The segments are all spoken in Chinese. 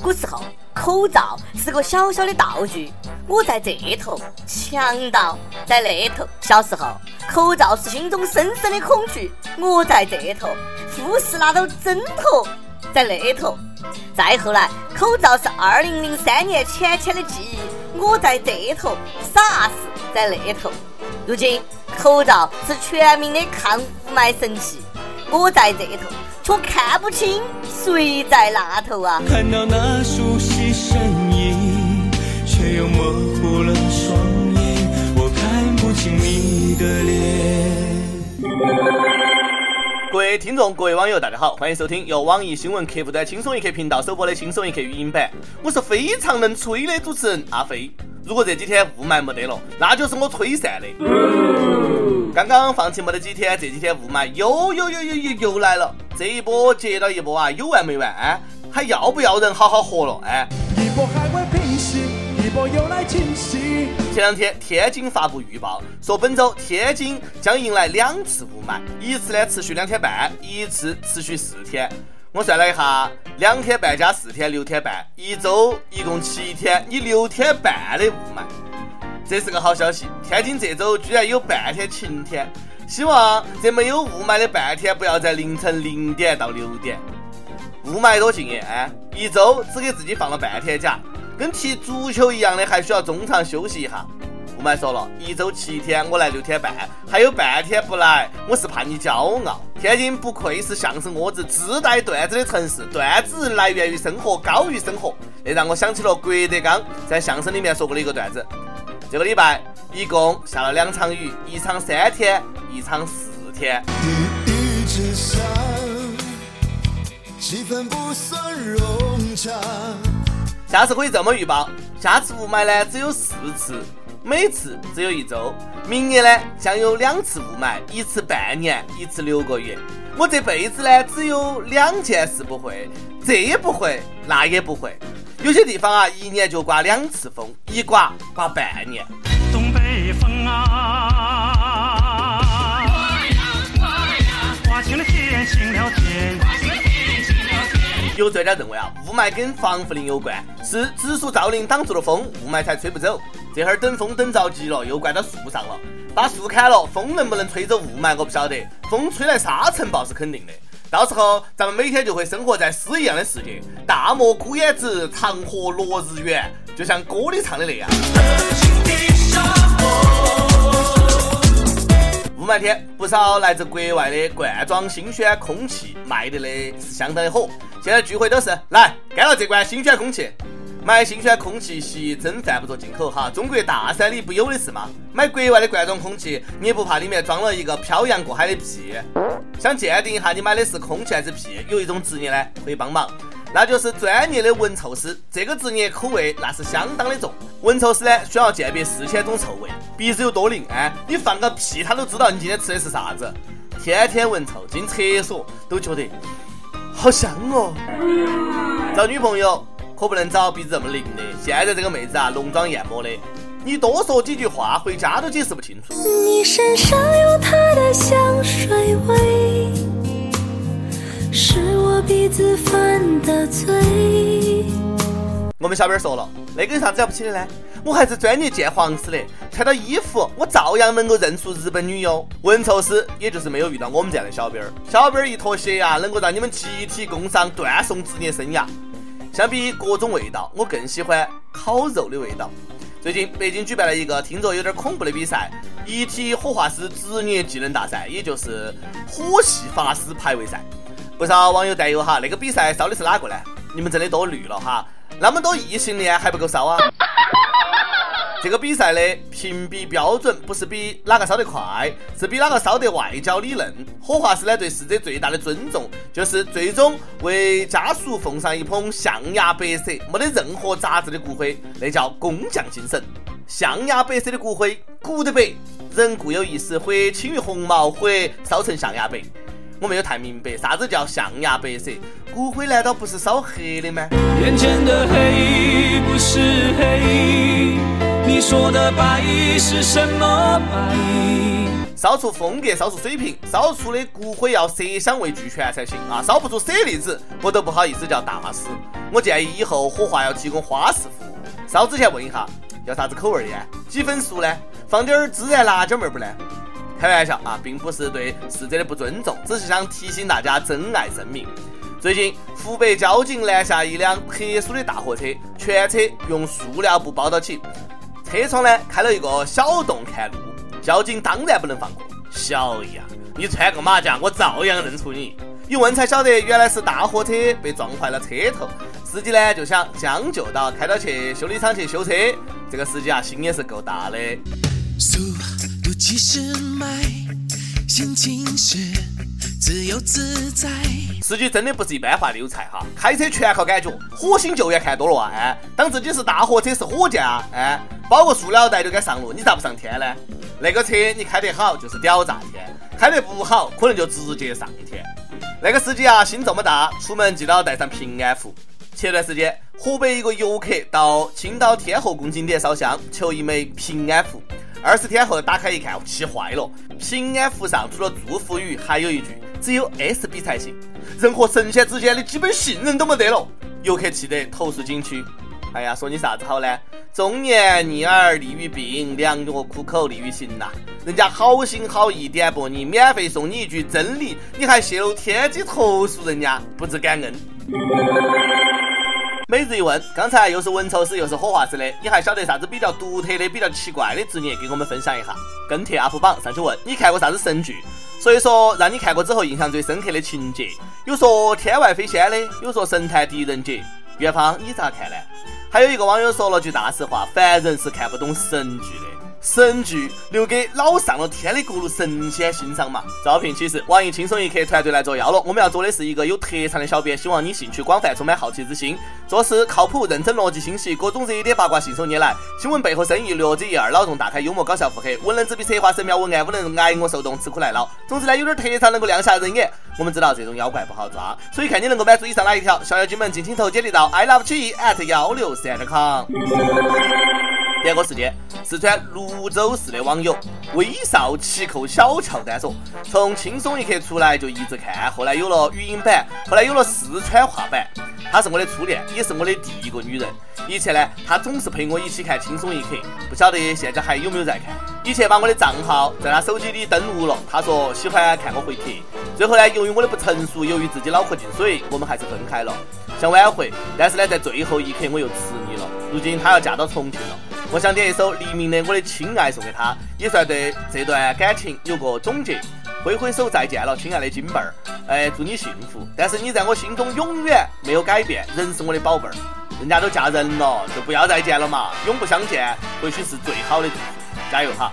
古时候，口罩是个小小的道具，我在这头，强盗在那头。小时候，口罩是心中深深的恐惧，我在这头，护士拿到针头在那头。再后来，口罩是二零零三年浅浅的记忆，我在这头，傻事在那头。如今，口罩是全民的抗雾霾神器，我在这头。却看不清谁在那头啊！看到那熟悉身影，却又模糊了双眼，我看不清你的脸。各位听众，各位网友，大家好，欢迎收听由网易新闻客户端轻松一刻频道首播的轻松一刻语音版。我是非常能吹的主持人阿飞。如果这几天雾霾没得了，那就是我吹散的。刚刚放晴没得几天，这几天雾霾又又又又又又来了，这一波接到一波啊，有完没完？啊？还要不要人好好活了？哎，一波还未平息，一波又来侵袭。前两天天津发布预报，说本周天津将迎来两次雾霾，一次呢持续两天半，一次持续四天。我算了一下，两天半加四天，六天半，一周一共七天，你六天半的雾霾。这是个好消息，天津这周居然有半天晴天，希望这没有雾霾的半天不要在凌晨零点到六点。雾霾多敬业啊！一周只给自己放了半天假，跟踢足球一样的，还需要中场休息一下。雾霾说了一周七天，我来六天半，还有半天不来，我是怕你骄傲。天津不愧是相声窝子自带段子的城市，段子来源于生活，高于生活，这让我想起了郭德纲在相声里面说过的一个段子。这个礼拜一共下了两场雨，一场三天，一场四天。下次可以这么预报：下次雾霾呢只有四次，每次只有一周。明年呢将有两次雾霾，一次半年，一次六个月。我这辈子呢只有两件事不会，这也不会，那也不会。有些地方啊，一年就刮两次风，一刮刮半年。东北风啊，刮晴了天，晴了天。有专家认为啊，雾霾跟防护林有关，是植树造林挡住了风，雾霾才吹不走。这会儿等风等着急了，又灌到树上了，把树砍了，风能不能吹走雾霾我不晓得，风吹来沙尘暴是肯定的。到时候咱们每天就会生活在诗一样的世界，大漠孤烟直，长河落日圆，就像歌里唱的那样。雾霾天，不少来自国外的罐装新鲜空气卖的嘞是相当的火，现在聚会都是来干了这罐新鲜空气。买新鲜空气吸真犯不着进口哈，中国大山里不有的是吗？买国外的罐装空气，你也不怕里面装了一个漂洋过海的屁？想鉴定一下你买的是空气还是屁？有一种职业呢可以帮忙，那就是专业的闻臭师。这个职业口味那是相当的重，闻臭师呢需要鉴别四千种臭味，鼻子有多灵啊？你放个屁他都知道你今天吃的是啥子。天天闻臭，进厕所都觉得好香哦。找女朋友。可不能找鼻子这么灵的。现在这个妹子啊，浓妆艳抹的，你多说几句话，回家都解释不清楚。你身上有她的香水味，是我鼻子犯的罪。我们小编说了，那个有啥子了不起的呢？我还是专业鉴黄师的，穿到衣服，我照样能够认出日本女优。文臭师也就是没有遇到我们这样的小编儿，小编儿一脱鞋啊，能够让你们集体工伤，断送职业生涯。相比各种味道，我更喜欢烤肉的味道。最近北京举办了一个听着有点恐怖的比赛——一体火化师职业技能大赛，也就是火系法师排位赛。不少网友担忧哈，那个比赛烧的是哪个呢？你们真的多虑了哈，那么多异性恋还不够烧啊？这个比赛的评比标准不是比哪个烧得快，是比哪个烧得外焦里嫩。火化师呢对逝者最大的尊重，就是最终为家属奉上一捧象牙白色、没得任何杂质的骨灰，那叫工匠精神。象牙白色的骨灰，骨得白，人固有一死，或轻于鸿毛，或烧成象牙白。我没有太明白啥子叫象牙白色，骨灰难道不是烧黑的吗？眼前的黑。说的白是什么白？烧出风格，烧出水平，烧出的骨灰要色香味俱全才行啊！烧不出舍利子，我都不好意思叫大师。我建议以后火化要提供花式服务，烧之前问一下要啥子口味的，几分熟呢？放点儿孜然辣椒面不呢？开玩笑啊，并不是对逝者的不尊重，只是想提醒大家珍爱生命。最近，湖北交警拦下一辆特殊的大货车，全车用塑料布包到起，车窗呢开了一个小洞看路。交警当然不能放过，小样，你穿个马甲，我照样认出你。一问才晓得，原来是大货车被撞坏了车头，司机呢就想将就到开到去修理厂去修车。这个司机啊，心也是够大的。速度七十迈，心情是自由自在。司机真的不是一般话的有才哈，开车全靠感觉。火星救援看多了啊，哎，当自己是大货车是火箭啊，哎，包个塑料袋就该上路，你咋不上天呢？那个车你开得好就是屌炸天，开得不好可能就直接上天。那个司机啊，心这么大，出门记得带上平安符。前段时间，河北一个游客到青岛天后宫景点烧香，求一枚平安符。二十天后打开一看，气坏了。平安符上除了祝福语，还有一句“只有 S B 才行”，人和神仙之间的基本信任都没得了。游客气得投诉景区。哎呀，说你啥子好呢？中年逆耳利于病，良药苦口利于行呐。人家好心好意点拨你，免费送你一句真理，你还泄露天机投诉人家，不知感恩。每日一问，刚才又是文丑师又是火化师的，你还晓得啥子比较独特的、比较奇怪的职业？给我们分享一下。跟帖 UP 榜上去问，你看过啥子神剧？所以说，让你看过之后印象最深刻的情节，有说天外飞仙的，有说神探狄仁杰。元芳，你咋看呢？还有一个网友说了句大实话：凡人是看不懂神剧的。神剧留给老上了天的各路神仙欣赏嘛！招聘启事：网易轻松一刻团队来做要了。我们要做的是一个有特长的小编，希望你兴趣广泛，充满好奇之心，做事靠谱、认真、逻辑清晰，各种热点八卦信手拈来，新闻背后生意略知一二，脑洞大开，幽默搞笑腹黑，文能执笔策划神妙文案，武能挨我受冻，吃苦耐劳。总之呢，有点特长能够亮瞎人眼。我们知道这种妖怪不好抓，所以看你能够满足以上哪一条，小妖精们尽情投简历到 i love 曲艺 at 幺六三 com。第二个时间，四川泸州市的网友威少奇扣小乔丹说：“从轻松一刻出来就一直看，后来有了语音版，后来有了四川话版。她是我的初恋，也是我的第一个女人。以前呢，她总是陪我一起看轻松一刻，不晓得现在还有没有在看。以前把我的账号在她手机里登录了，她说喜欢看我回帖。最后呢，由于我的不成熟，由于自己脑壳进水，我们还是分开了，想挽回，但是呢，在最后一刻我又痴迷了。如今她要嫁到重庆了。”我想点一首黎明的《我的亲爱》送给他，也算对这段感情有个总结。挥挥手再见了，亲爱的金贝儿，哎，祝你幸福。但是你在我心中永远没有改变，仍是我的宝贝儿。人家都嫁人了，就不要再见了嘛，永不相见，或许是最好的祝福。加油哈！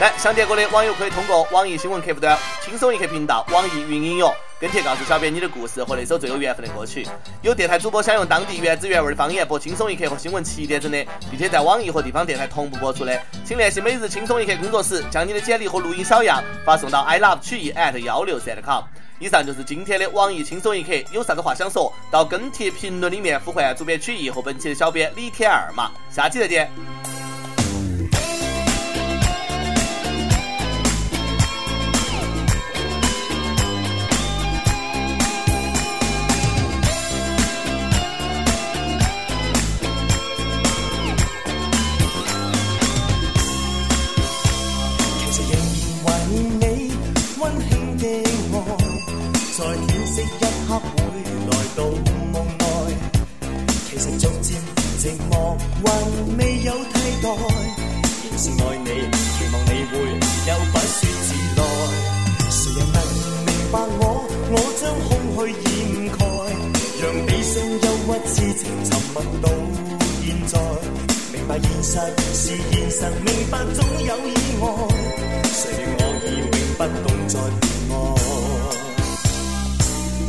来，想点歌的网友可以通过网易新闻客户端、轻松一刻频道、网易云音乐。跟帖告诉小编你的故事和那首最有缘分的歌曲。有电台主播想用当地原汁原味的方言播《轻松一刻》和新闻七点整的，并且在网易和地方电台同步播出的，请联系每日轻松一刻工作室，将你的简历和录音小样发送到 i love 曲艺 at 幺六三 com。以上就是今天的网易轻松一刻，有啥子话想说，到跟帖评论里面呼唤主编曲艺和本期的小编李天二嘛。下期再见。寂寞还未有替代。仍是爱你，期望你会有不说自来。谁人能明白我？我将空虚掩盖，让悲伤忧郁痴情沉默到现在。明白现实是现实，明白总有意外。谁与我已永不懂再恋爱？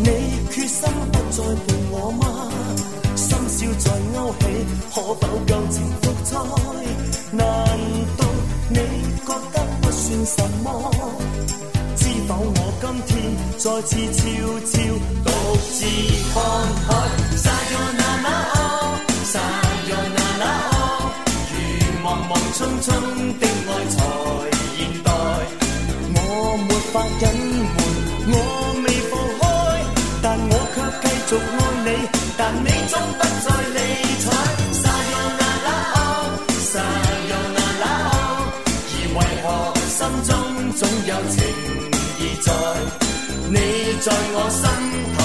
你决心不再伴我吗？深宵在勾起，可否旧情复再？难道你觉得不算什么？知否我今天再次悄悄独自看海，散咗那那哦，散咗那那。匆匆的爱才现代，我沒法隱瞞，我在我心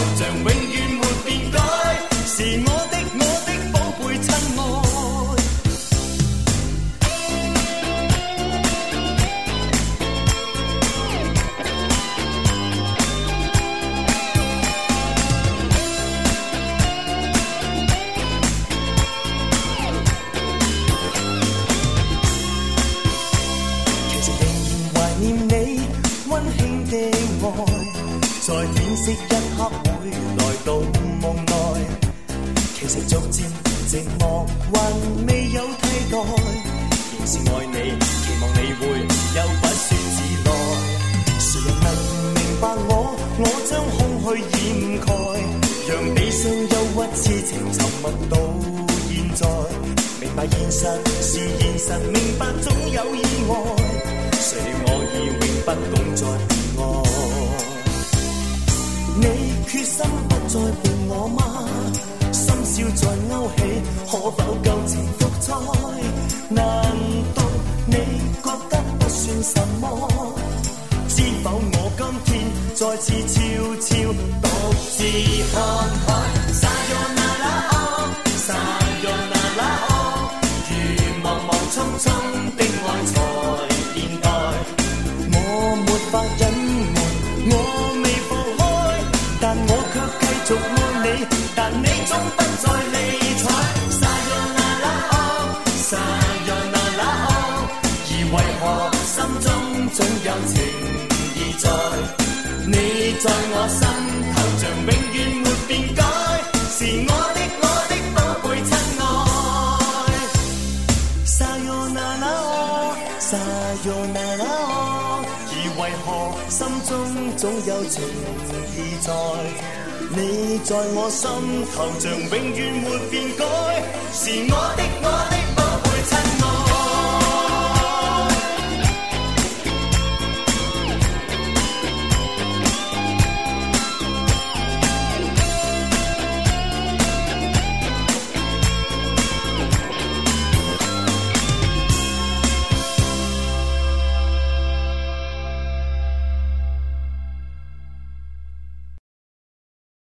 其实逐渐寂寞还未有替代，仍是爱你，期望你会有不說自来。谁人能明白我？我将空虚掩盖，让悲伤、忧郁痴情沉默到现在。明白现实是现实，明白总有意外。谁料我已永不懂再爱。你决心不再再次悄悄独自看海。撒哟那拉哦，撒哟那拉哦，如茫茫匆匆的爱才现代。我没法隐瞒，我未放开，但我却继续爱。你在我心头像永遠沒變改，是我的我的寶貝親愛。Sayonara，Sayonara，而為何心中總有情意在？你在我心頭像永遠沒變改，是我的我的。